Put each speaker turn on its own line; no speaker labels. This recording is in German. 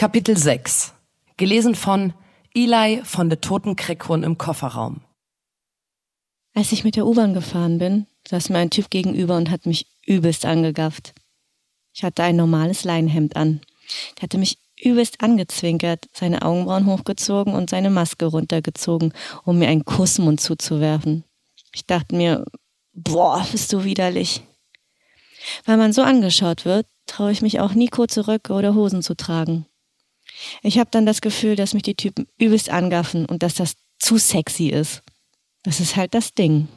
Kapitel 6. Gelesen von Eli von der Toten Kreckhorn im Kofferraum.
Als ich mit der U-Bahn gefahren bin, saß mir ein Typ gegenüber und hat mich übelst angegafft. Ich hatte ein normales Leinenhemd an. Der hatte mich übelst angezwinkert, seine Augenbrauen hochgezogen und seine Maske runtergezogen, um mir einen Kussmund zuzuwerfen. Ich dachte mir, boah, bist du widerlich. Weil man so angeschaut wird, traue ich mich auch nie kurze Röcke oder Hosen zu tragen. Ich habe dann das Gefühl, dass mich die Typen übelst angaffen und dass das zu sexy ist. Das ist halt das Ding.